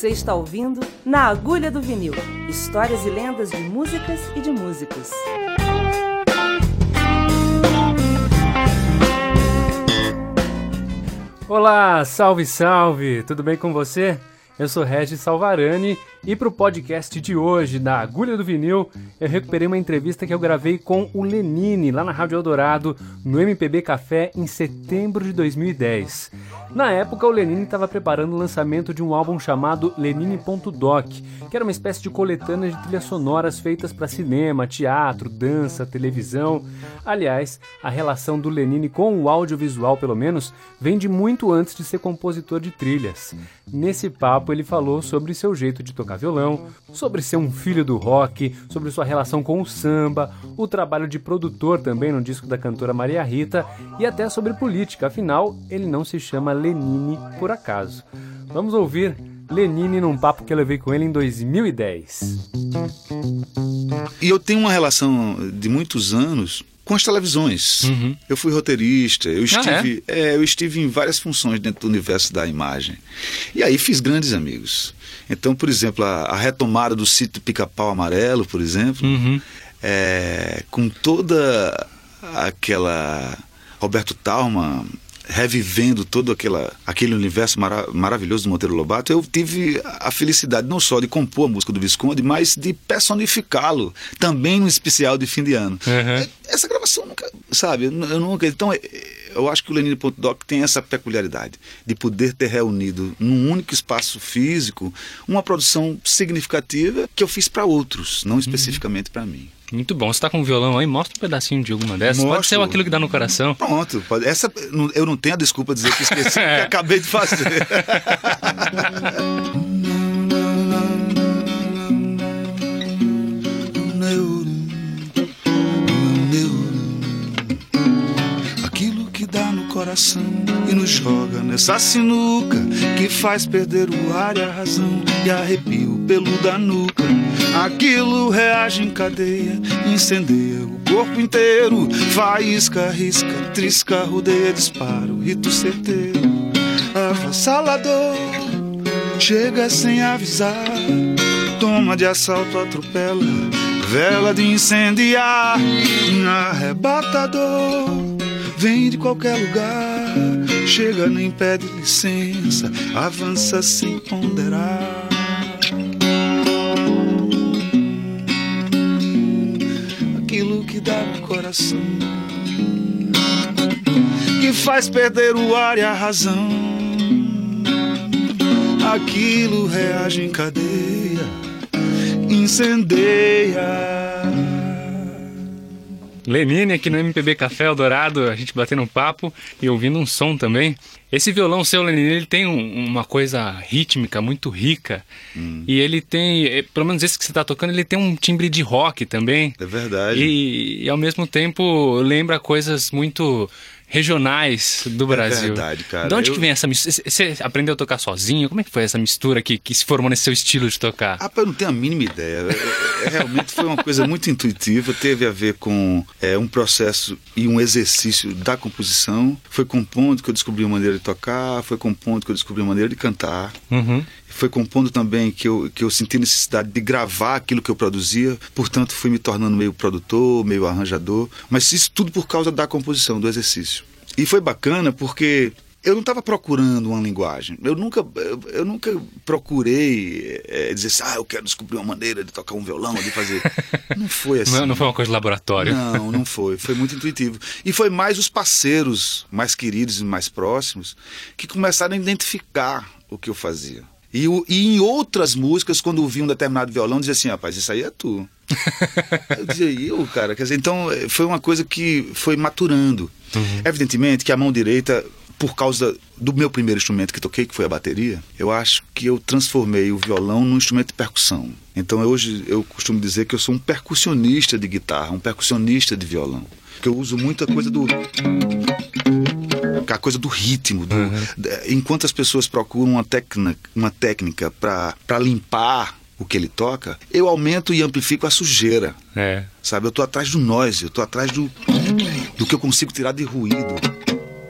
Você está ouvindo Na Agulha do Vinil histórias e lendas de músicas e de músicos. Olá, salve, salve! Tudo bem com você? Eu sou Regis Salvarani e para o podcast de hoje, da Agulha do Vinil, eu recuperei uma entrevista que eu gravei com o Lenine lá na Rádio Eldorado, no MPB Café, em setembro de 2010. Na época, o Lenine estava preparando o lançamento de um álbum chamado Lenine.doc, que era uma espécie de coletânea de trilhas sonoras feitas para cinema, teatro, dança, televisão. Aliás, a relação do Lenine com o audiovisual, pelo menos, vem de muito antes de ser compositor de trilhas. Nesse papo, ele falou sobre seu jeito de tocar violão, sobre ser um filho do rock, sobre sua relação com o samba, o trabalho de produtor também no disco da cantora Maria Rita e até sobre política, afinal, ele não se chama Lenine por acaso. Vamos ouvir Lenine num papo que eu levei com ele em 2010. E eu tenho uma relação de muitos anos com as televisões. Uhum. Eu fui roteirista, eu estive, ah, é? É, eu estive em várias funções dentro do universo da imagem. E aí fiz grandes amigos. Então, por exemplo, a, a retomada do sítio Pica-Pau Amarelo, por exemplo, uhum. é, com toda aquela Roberto Talma revivendo todo aquela, aquele universo mara maravilhoso do Monteiro Lobato, eu tive a felicidade não só de compor a música do Visconde, mas de personificá-lo também no especial de fim de ano. Uhum. Essa gravação nunca, sabe, eu nunca. Então, é, eu acho que o Lenine.doc tem essa peculiaridade de poder ter reunido num único espaço físico uma produção significativa que eu fiz para outros, não uhum. especificamente para mim. Muito bom. Você está com um violão aí? Mostra um pedacinho de alguma dessas. Mostro. Pode ser aquilo que dá no coração. Pronto. Pode. Essa, eu não tenho a desculpa de dizer que esqueci, que acabei de fazer. coração e nos joga nessa sinuca que faz perder o ar e a razão e arrepia o pelo da nuca Aquilo reage em cadeia, incendeia o corpo inteiro. Faísca, risca, trisca, rodeia, dispara o rito certeiro. Avassalador, chega sem avisar. Toma de assalto, atropela, vela de incendiar. Arrebatador, vem de qualquer lugar. Chega, nem pede licença, avança sem ponderar. coração que faz perder o ar e a razão. Aquilo reage em cadeia, incendeia. Lenine aqui no MPB Café Eldorado, a gente batendo um papo e ouvindo um som também. Esse violão seu, Lenine, ele tem um, uma coisa rítmica muito rica. Hum. E ele tem, eh, pelo menos esse que você está tocando, ele tem um timbre de rock também. É verdade. E, e ao mesmo tempo lembra coisas muito regionais do Brasil. É verdade, cara. De onde eu... que vem essa mistura? Você aprendeu a tocar sozinho? Como é que foi essa mistura que, que se formou nesse seu estilo de tocar? Ah, eu não tenho a mínima ideia. É, é, realmente foi uma coisa muito intuitiva, teve a ver com é, um processo e um exercício da composição. Foi compondo que eu descobri uma maneira de tocar, foi compondo que eu descobri uma maneira de cantar. Uhum foi compondo também que eu, que eu senti necessidade de gravar aquilo que eu produzia, portanto fui me tornando meio produtor, meio arranjador, mas isso tudo por causa da composição, do exercício. E foi bacana porque eu não estava procurando uma linguagem. Eu nunca, eu, eu nunca procurei é, dizer assim, ah, eu quero descobrir uma maneira de tocar um violão, de fazer. Não foi assim. Não, não foi uma coisa de laboratório. Não, não foi. Foi muito intuitivo. E foi mais os parceiros mais queridos e mais próximos que começaram a identificar o que eu fazia. E, e em outras músicas, quando ouvi um determinado violão, dizia assim, rapaz, isso aí é tu. Eu dizia, eu, cara. Quer dizer, então foi uma coisa que foi maturando. Uhum. Evidentemente que a mão direita, por causa do meu primeiro instrumento que toquei, que foi a bateria, eu acho que eu transformei o violão num instrumento de percussão. Então hoje eu costumo dizer que eu sou um percussionista de guitarra, um percussionista de violão. Que eu uso muita coisa do a coisa do ritmo. Do, uhum. Enquanto as pessoas procuram uma técnica, uma técnica para limpar o que ele toca, eu aumento e amplifico a sujeira. É. Sabe? Eu tô atrás do noise, eu tô atrás do, do que eu consigo tirar de ruído.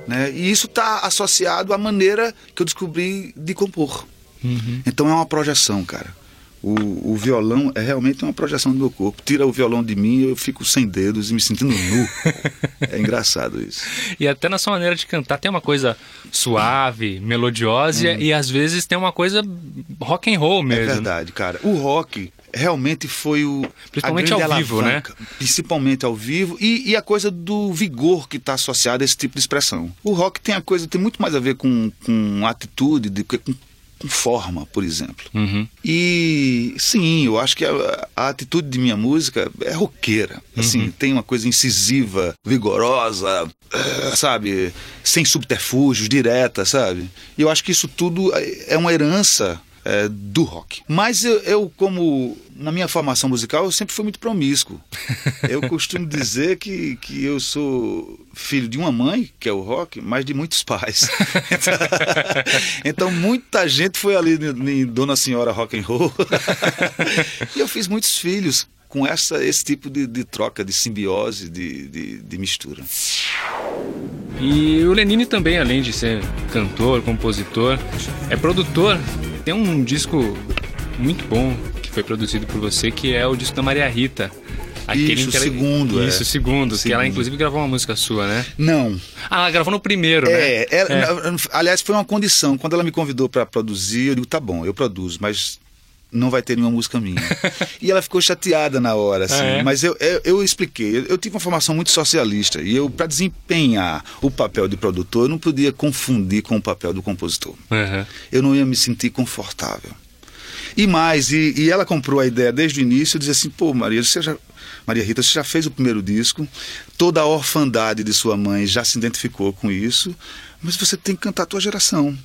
Né? E isso está associado à maneira que eu descobri de compor. Uhum. Então é uma projeção, cara. O, o, violão é realmente uma projeção do meu corpo. Tira o violão de mim, eu fico sem dedos e me sentindo nu. é engraçado isso. E até na sua maneira de cantar tem uma coisa suave, melodiosa hum. e às vezes tem uma coisa rock and roll mesmo. É verdade, cara. O rock realmente foi o principalmente ao vivo, né? Principalmente ao vivo e, e a coisa do vigor que está associado a esse tipo de expressão. O rock tem a coisa tem muito mais a ver com, com atitude do que com com forma, por exemplo. Uhum. E sim, eu acho que a, a, atitude de minha música é roqueira. Assim, uhum. tem uma coisa incisiva, vigorosa, uh, sabe? Sem subterfúgios, direta, sabe? E eu acho que isso tudo é uma herança é, do rock. Mas eu, eu, como na minha formação musical, eu sempre fui muito promíscuo. Eu costumo dizer que, que eu sou filho de uma mãe, que é o rock, mas de muitos pais. então muita gente foi ali em Dona Senhora Rock and Roll. e eu fiz muitos filhos com essa, esse tipo de, de troca, de simbiose, de, de, de mistura. E o Lenine também, além de ser cantor, compositor, é produtor tem um disco muito bom que foi produzido por você, que é o disco da Maria Rita. Aquele isso, ela... segundo. Isso, é. segundo, segundo. Que ela inclusive gravou uma música sua, né? Não. Ah, ela gravou no primeiro, é, né? Ela, é. Aliás, foi uma condição. Quando ela me convidou para produzir, eu digo, tá bom, eu produzo, mas não vai ter nenhuma música minha. e ela ficou chateada na hora, assim. Ah, é? Mas eu, eu, eu expliquei. Eu, eu, tive uma formação muito socialista. E eu, para desempenhar o papel de produtor, eu não podia confundir com o papel do compositor. Uhum. Eu não ia me sentir confortável. E mais, e, e, ela comprou a ideia desde o início, dizia assim, pô, Maria, você já, Maria Rita, você já fez o primeiro disco, toda a orfandade de sua mãe já se identificou com isso, mas você tem que cantar a tua geração.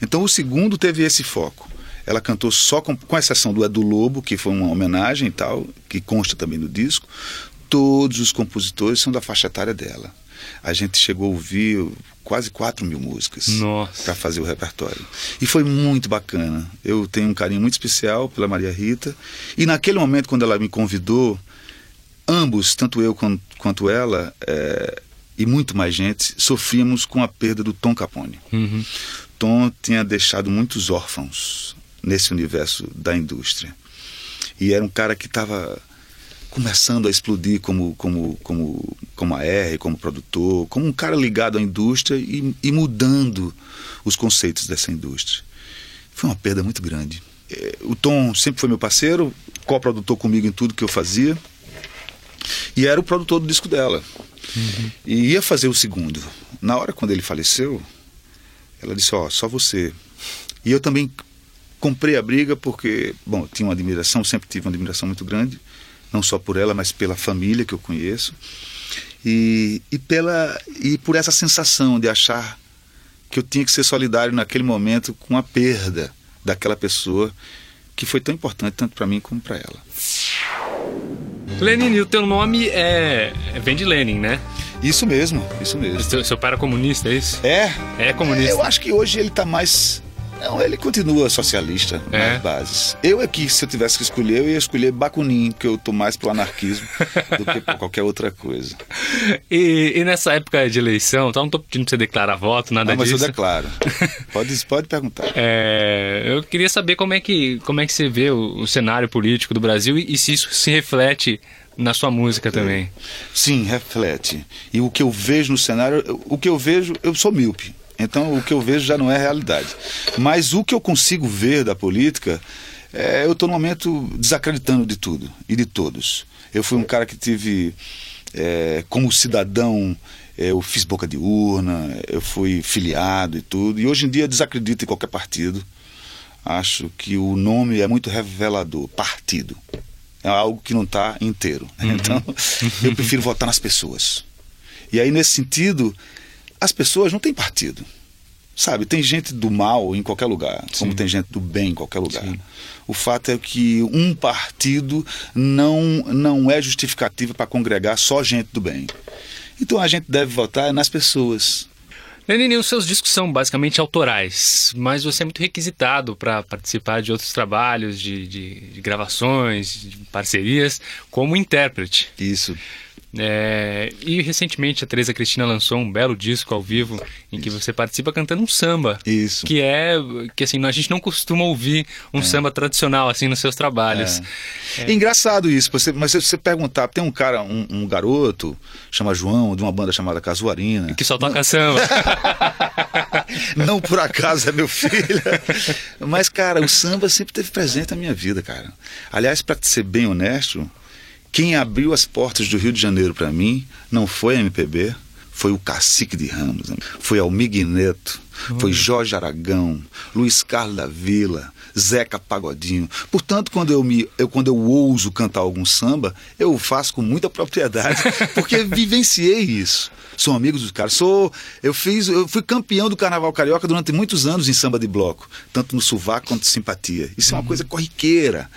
Então o segundo teve esse foco. Ela cantou só, com, com exceção do Edu Lobo, que foi uma homenagem e tal, que consta também no disco. Todos os compositores são da faixa etária dela. A gente chegou a ouvir quase 4 mil músicas para fazer o repertório. E foi muito bacana. Eu tenho um carinho muito especial pela Maria Rita. E naquele momento, quando ela me convidou, ambos, tanto eu quanto, ela, é, e muito mais gente, sofríamos com a perda do Tom Capone. Uhum. Tom tinha deixado muitos órfãos nesse universo da indústria. E era um cara que estava começando a explodir como, como, como, como a R, como produtor, como um cara ligado à indústria e, e mudando os conceitos dessa indústria. Foi uma perda muito grande. É, o Tom sempre foi meu parceiro, co-produtor comigo em tudo que eu fazia. E era o produtor do disco dela. Uhum. E ia fazer o segundo. Na hora quando ele faleceu, ela disse: Ó, oh, só você. E eu também comprei a briga porque, bom, tinha uma admiração, sempre tive uma admiração muito grande, não só por ela, mas pela família que eu conheço. E, e, pela, e por essa sensação de achar que eu tinha que ser solidário naquele momento com a perda daquela pessoa que foi tão importante tanto para mim como para ela. Lenin, o teu nome é vem de Lenin, né? Isso mesmo, isso mesmo. Seu, seu pai era comunista, é isso? É. É comunista. Eu acho que hoje ele está mais não, ele continua socialista é. nas bases. Eu aqui, se eu tivesse que escolher, eu ia escolher Bakunin, que eu tô mais pro anarquismo do que por qualquer outra coisa. E, e, nessa época de eleição, então não tô pedindo pra você declarar voto, nada não, mas disso. Mas eu declaro. pode, pode perguntar. É, eu queria saber como é que, como é que você vê o, o cenário político do Brasil e, e se isso se reflete na sua música também. Sim, reflete. E o que eu vejo no cenário, o que eu vejo, eu sou míope. Então o que eu vejo já não é realidade. Mas o que eu consigo ver da política, é, eu estou no momento desacreditando de tudo e de todos. Eu fui um cara que tive, é, como cidadão, é, eu fiz boca de urna, eu fui filiado e tudo. E hoje em dia desacredito em qualquer partido. Acho que o nome é muito revelador. Partido. É algo que não está inteiro. Uhum. Então, eu prefiro votar nas pessoas. E aí, nesse sentido, as pessoas não têm partido. Sabe, tem gente do mal em qualquer lugar, Sim. como tem gente do bem em qualquer lugar. Sim. O fato é que um partido não, não é justificativa para congregar só gente do bem. Então a gente deve votar nas pessoas. Lenine, os seus discos são basicamente autorais, mas você é muito requisitado para participar de outros trabalhos, de, de, de gravações, de parcerias, como intérprete. Isso. É, e recentemente a Teresa Cristina lançou um belo disco ao vivo em que você participa cantando um samba. Isso. Que é que assim, a gente não costuma ouvir um é. samba tradicional assim nos seus trabalhos. É. é. Engraçado isso, você, mas se você perguntar, tem um cara, um, um, garoto, chama João, de uma banda chamada Casuarina. Que só toca samba. não por acaso é meu filho. Mas, cara, o samba sempre teve presente na minha vida, cara. Aliás, para ser bem honesto, quem abriu as portas do Rio de Janeiro para mim não foi a MPB, foi o Cacique de Ramos, foi Almig Neto, foi Jorge Aragão, Luiz Carlos da Vila, Zeca Pagodinho. Portanto, quando eu, me, eu, quando eu ouso cantar algum samba, eu faço com muita propriedade, porque vivenciei isso. Sou amigo dos caras. Sou, eu fiz, eu fui campeão do Carnaval Carioca durante muitos anos em samba de bloco, tanto no sovaco quanto simpatia. Isso é uma coisa corriqueira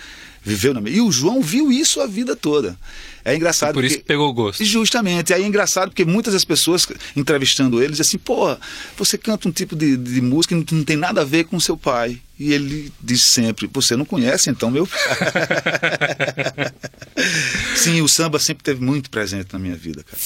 viveu na E o João viu isso a vida toda. É engraçado. E por porque, isso pegou gosto. Justamente. Aí é engraçado porque muitas das pessoas entrevistando ele dizem assim: pô, você canta um tipo de, de música que não, não tem nada a ver com seu pai. E ele diz sempre: Você não conhece então meu pai? Sim, o samba sempre teve muito presente na minha vida, cara.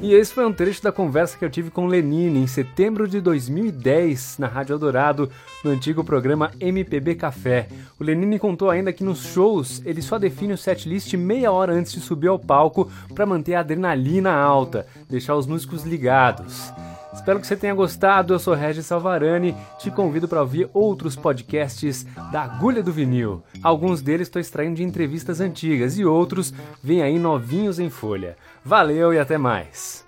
E esse foi um trecho da conversa que eu tive com Lenine em setembro de 2010 na Rádio Eldorado, no antigo programa MPB Café. O Lenine contou ainda que nos shows ele só define o setlist meia hora antes de subir ao palco para manter a adrenalina alta, deixar os músicos ligados. Espero que você tenha gostado. Eu sou Regis Salvarani. Te convido para ouvir outros podcasts da Agulha do Vinil. Alguns deles estou extraindo de entrevistas antigas e outros vêm aí novinhos em folha. Valeu e até mais.